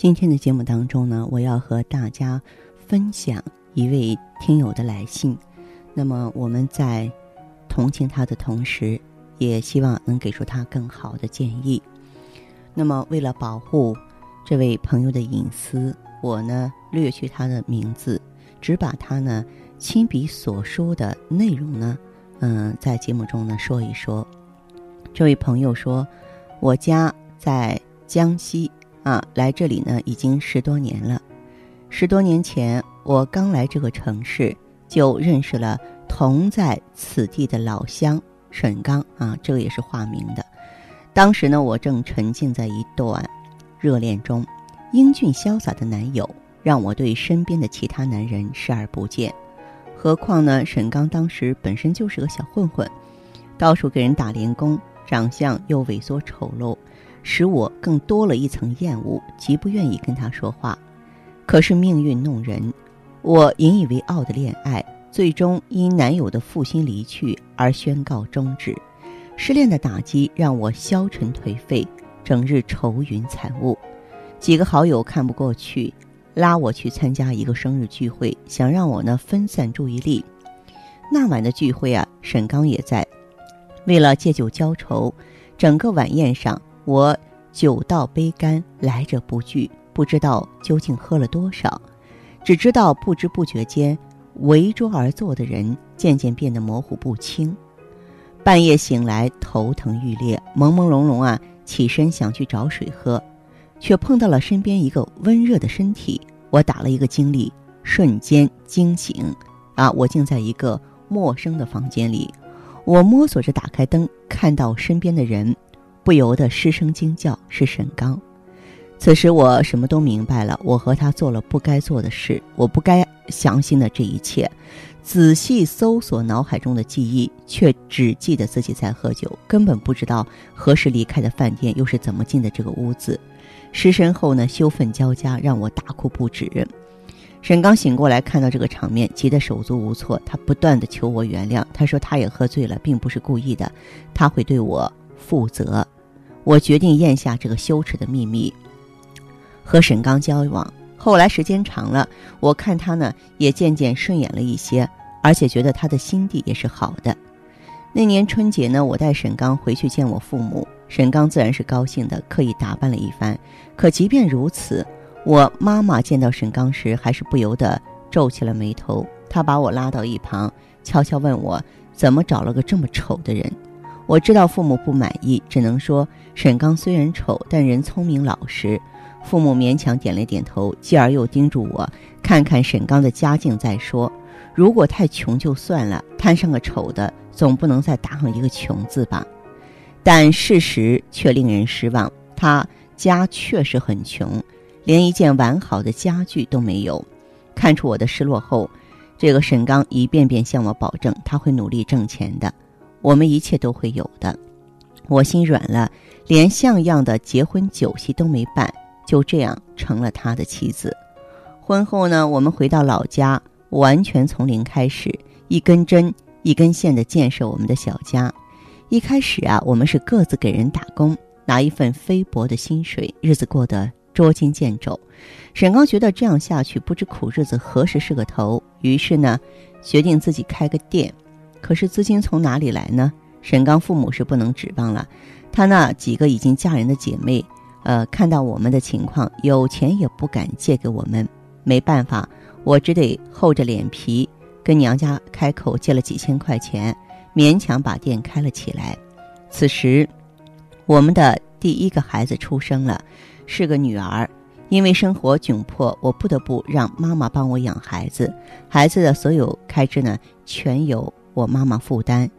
今天的节目当中呢，我要和大家分享一位听友的来信。那么我们在同情他的同时，也希望能给出他更好的建议。那么为了保护这位朋友的隐私，我呢略去他的名字，只把他呢亲笔所说的内容呢，嗯，在节目中呢说一说。这位朋友说：“我家在江西啊，来这里呢已经十多年了。十多年前我刚来这个城市，就认识了同在此地的老乡沈刚啊，这个也是化名的。当时呢，我正沉浸在一段热恋中，英俊潇洒的男友让我对身边的其他男人视而不见。何况呢，沈刚当时本身就是个小混混，到处给人打零工。”长相又猥琐丑陋，使我更多了一层厌恶，极不愿意跟他说话。可是命运弄人，我引以为傲的恋爱，最终因男友的负心离去而宣告终止。失恋的打击让我消沉颓废，整日愁云惨雾。几个好友看不过去，拉我去参加一个生日聚会，想让我呢分散注意力。那晚的聚会啊，沈刚也在。为了借酒浇愁，整个晚宴上我酒到杯干，来者不拒，不知道究竟喝了多少，只知道不知不觉间，围桌而坐的人渐渐变得模糊不清。半夜醒来，头疼欲裂，朦朦胧胧啊，起身想去找水喝，却碰到了身边一个温热的身体，我打了一个精力，瞬间惊醒，啊，我竟在一个陌生的房间里。我摸索着打开灯，看到身边的人，不由得失声惊叫：“是沈刚。”此时我什么都明白了，我和他做了不该做的事，我不该相信的这一切。仔细搜索脑海中的记忆，却只记得自己在喝酒，根本不知道何时离开的饭店，又是怎么进的这个屋子。失身后呢，羞愤交加，让我大哭不止。沈刚醒过来，看到这个场面，急得手足无措。他不断的求我原谅，他说他也喝醉了，并不是故意的，他会对我负责。我决定咽下这个羞耻的秘密，和沈刚交往。后来时间长了，我看他呢也渐渐顺眼了一些，而且觉得他的心地也是好的。那年春节呢，我带沈刚回去见我父母，沈刚自然是高兴的，刻意打扮了一番。可即便如此，我妈妈见到沈刚时，还是不由得皱起了眉头。她把我拉到一旁，悄悄问我：“怎么找了个这么丑的人？”我知道父母不满意，只能说沈刚虽然丑，但人聪明老实。父母勉强点了点头，继而又叮嘱我看看沈刚的家境再说。如果太穷就算了，摊上个丑的，总不能再打上一个穷字吧？但事实却令人失望，他家确实很穷。连一件完好的家具都没有，看出我的失落后，这个沈刚一遍遍向我保证他会努力挣钱的，我们一切都会有的。我心软了，连像样的结婚酒席都没办，就这样成了他的妻子。婚后呢，我们回到老家，完全从零开始，一根针一根线的建设我们的小家。一开始啊，我们是各自给人打工，拿一份微薄的薪水，日子过得。捉襟见肘，沈刚觉得这样下去不知苦日子何时是个头，于是呢，决定自己开个店。可是资金从哪里来呢？沈刚父母是不能指望了，他那几个已经嫁人的姐妹，呃，看到我们的情况，有钱也不敢借给我们。没办法，我只得厚着脸皮跟娘家开口借了几千块钱，勉强把店开了起来。此时，我们的第一个孩子出生了。是个女儿，因为生活窘迫，我不得不让妈妈帮我养孩子。孩子的所有开支呢，全由我妈妈负担。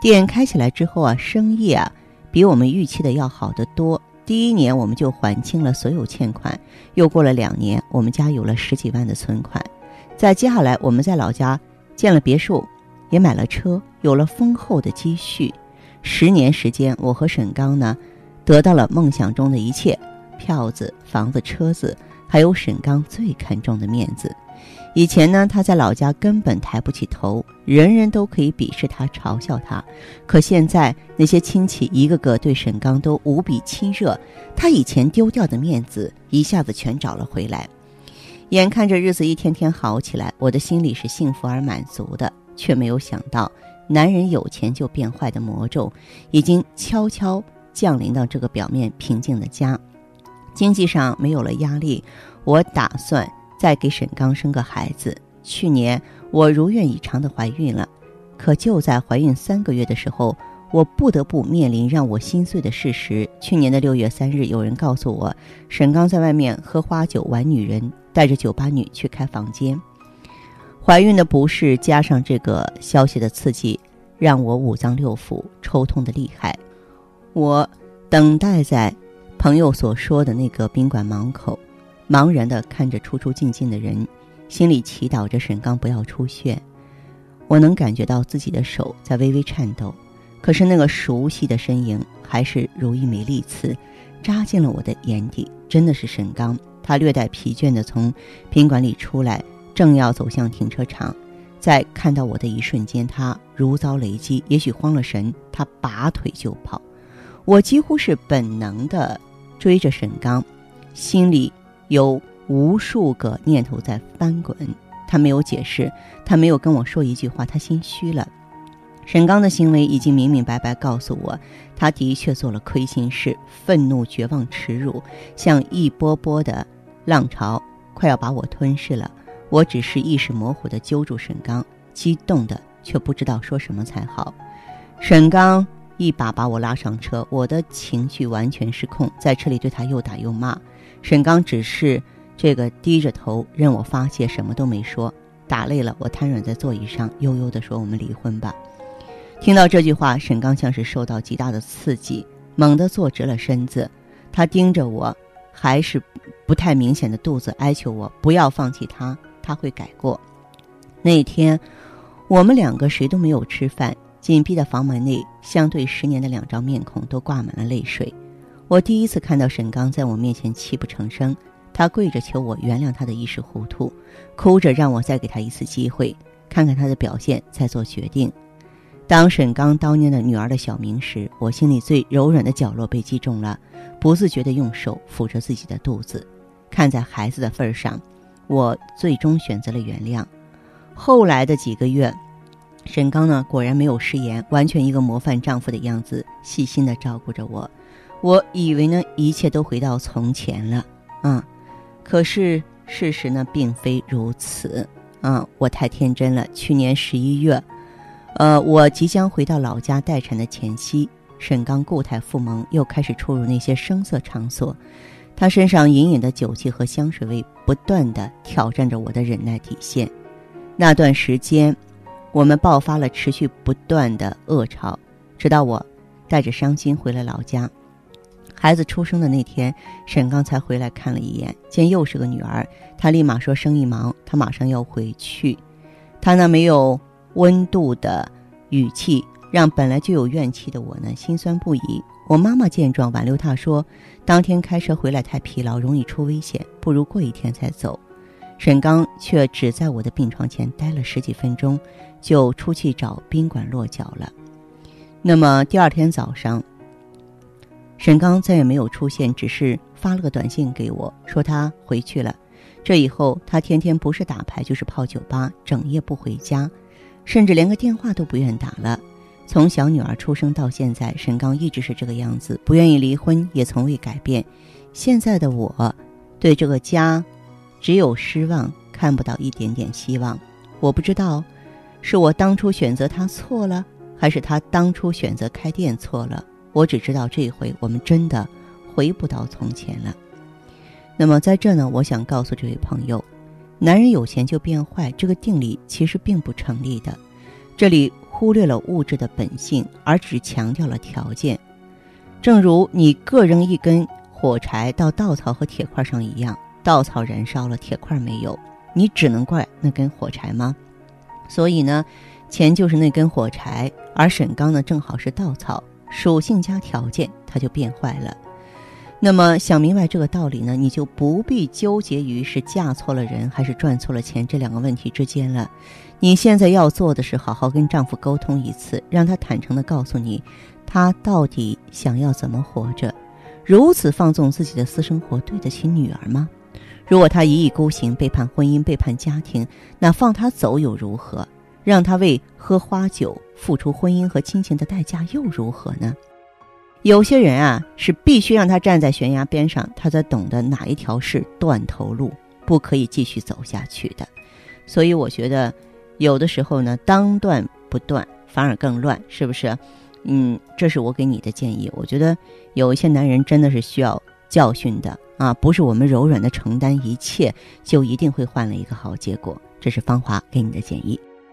店开起来之后啊，生意啊，比我们预期的要好得多。第一年我们就还清了所有欠款，又过了两年，我们家有了十几万的存款。在接下来，我们在老家建了别墅，也买了车，有了丰厚的积蓄。十年时间，我和沈刚呢，得到了梦想中的一切：票子、房子、车子，还有沈刚最看重的面子。以前呢，他在老家根本抬不起头，人人都可以鄙视他、嘲笑他。可现在，那些亲戚一个个对沈刚都无比亲热，他以前丢掉的面子一下子全找了回来。眼看着日子一天天好起来，我的心里是幸福而满足的，却没有想到，男人有钱就变坏的魔咒，已经悄悄降临到这个表面平静的家。经济上没有了压力，我打算。再给沈刚生个孩子。去年我如愿以偿的怀孕了，可就在怀孕三个月的时候，我不得不面临让我心碎的事实。去年的六月三日，有人告诉我，沈刚在外面喝花酒、玩女人，带着酒吧女去开房间。怀孕的不适加上这个消息的刺激，让我五脏六腑抽痛的厉害。我等待在朋友所说的那个宾馆门口。茫然地看着出出进进的人，心里祈祷着沈刚不要出现。我能感觉到自己的手在微微颤抖，可是那个熟悉的身影还是如一枚利刺，扎进了我的眼底。真的是沈刚，他略带疲倦地从宾馆里出来，正要走向停车场，在看到我的一瞬间，他如遭雷击，也许慌了神，他拔腿就跑。我几乎是本能地追着沈刚，心里。有无数个念头在翻滚，他没有解释，他没有跟我说一句话，他心虚了。沈刚的行为已经明明白白告诉我，他的确做了亏心事，愤怒、绝望、耻辱，像一波波的浪潮，快要把我吞噬了。我只是意识模糊地揪住沈刚，激动的却不知道说什么才好。沈刚一把把我拉上车，我的情绪完全失控，在车里对他又打又骂。沈刚只是这个低着头任我发泄，什么都没说。打累了，我瘫软在座椅上，悠悠地说：“我们离婚吧。”听到这句话，沈刚像是受到极大的刺激，猛地坐直了身子。他盯着我，还是不太明显的肚子，哀求我不要放弃他，他会改过。那天，我们两个谁都没有吃饭，紧闭的房门内，相对十年的两张面孔都挂满了泪水。我第一次看到沈刚在我面前泣不成声，他跪着求我原谅他的一时糊涂，哭着让我再给他一次机会，看看他的表现再做决定。当沈刚叨念的女儿的小名时，我心里最柔软的角落被击中了，不自觉地用手抚着自己的肚子。看在孩子的份上，我最终选择了原谅。后来的几个月，沈刚呢果然没有食言，完全一个模范丈夫的样子，细心地照顾着我。我以为呢，一切都回到从前了，啊，可是事实呢，并非如此，啊，我太天真了。去年十一月，呃，我即将回到老家待产的前夕，沈刚固态复萌，又开始出入那些声色场所，他身上隐隐的酒气和香水味，不断的挑战着我的忍耐底线。那段时间，我们爆发了持续不断的恶吵，直到我带着伤心回了老家。孩子出生的那天，沈刚才回来看了一眼，见又是个女儿，他立马说生意忙，他马上要回去。他那没有温度的语气，让本来就有怨气的我呢心酸不已。我妈妈见状挽留他说，当天开车回来太疲劳，容易出危险，不如过一天再走。沈刚却只在我的病床前待了十几分钟，就出去找宾馆落脚了。那么第二天早上。沈刚再也没有出现，只是发了个短信给我，说他回去了。这以后，他天天不是打牌就是泡酒吧，整夜不回家，甚至连个电话都不愿打了。从小女儿出生到现在，沈刚一直是这个样子，不愿意离婚，也从未改变。现在的我，对这个家，只有失望，看不到一点点希望。我不知道，是我当初选择他错了，还是他当初选择开店错了。我只知道这一回我们真的回不到从前了。那么在这呢，我想告诉这位朋友，男人有钱就变坏这个定理其实并不成立的。这里忽略了物质的本性，而只强调了条件。正如你各扔一根火柴到稻草和铁块上一样，稻草燃烧了，铁块没有，你只能怪那根火柴吗？所以呢，钱就是那根火柴，而沈刚呢正好是稻草，属性加条件，它就变坏了。那么想明白这个道理呢，你就不必纠结于是嫁错了人还是赚错了钱这两个问题之间了。你现在要做的是好好跟丈夫沟通一次，让他坦诚的告诉你，他到底想要怎么活着。如此放纵自己的私生活，对得起女儿吗？如果他一意孤行，背叛婚姻，背叛家庭，那放他走又如何？让他为喝花酒付出婚姻和亲情的代价又如何呢？有些人啊，是必须让他站在悬崖边上，他才懂得哪一条是断头路，不可以继续走下去的。所以我觉得，有的时候呢，当断不断，反而更乱，是不是？嗯，这是我给你的建议。我觉得有一些男人真的是需要教训的啊，不是我们柔软的承担一切，就一定会换了一个好结果。这是芳华给你的建议。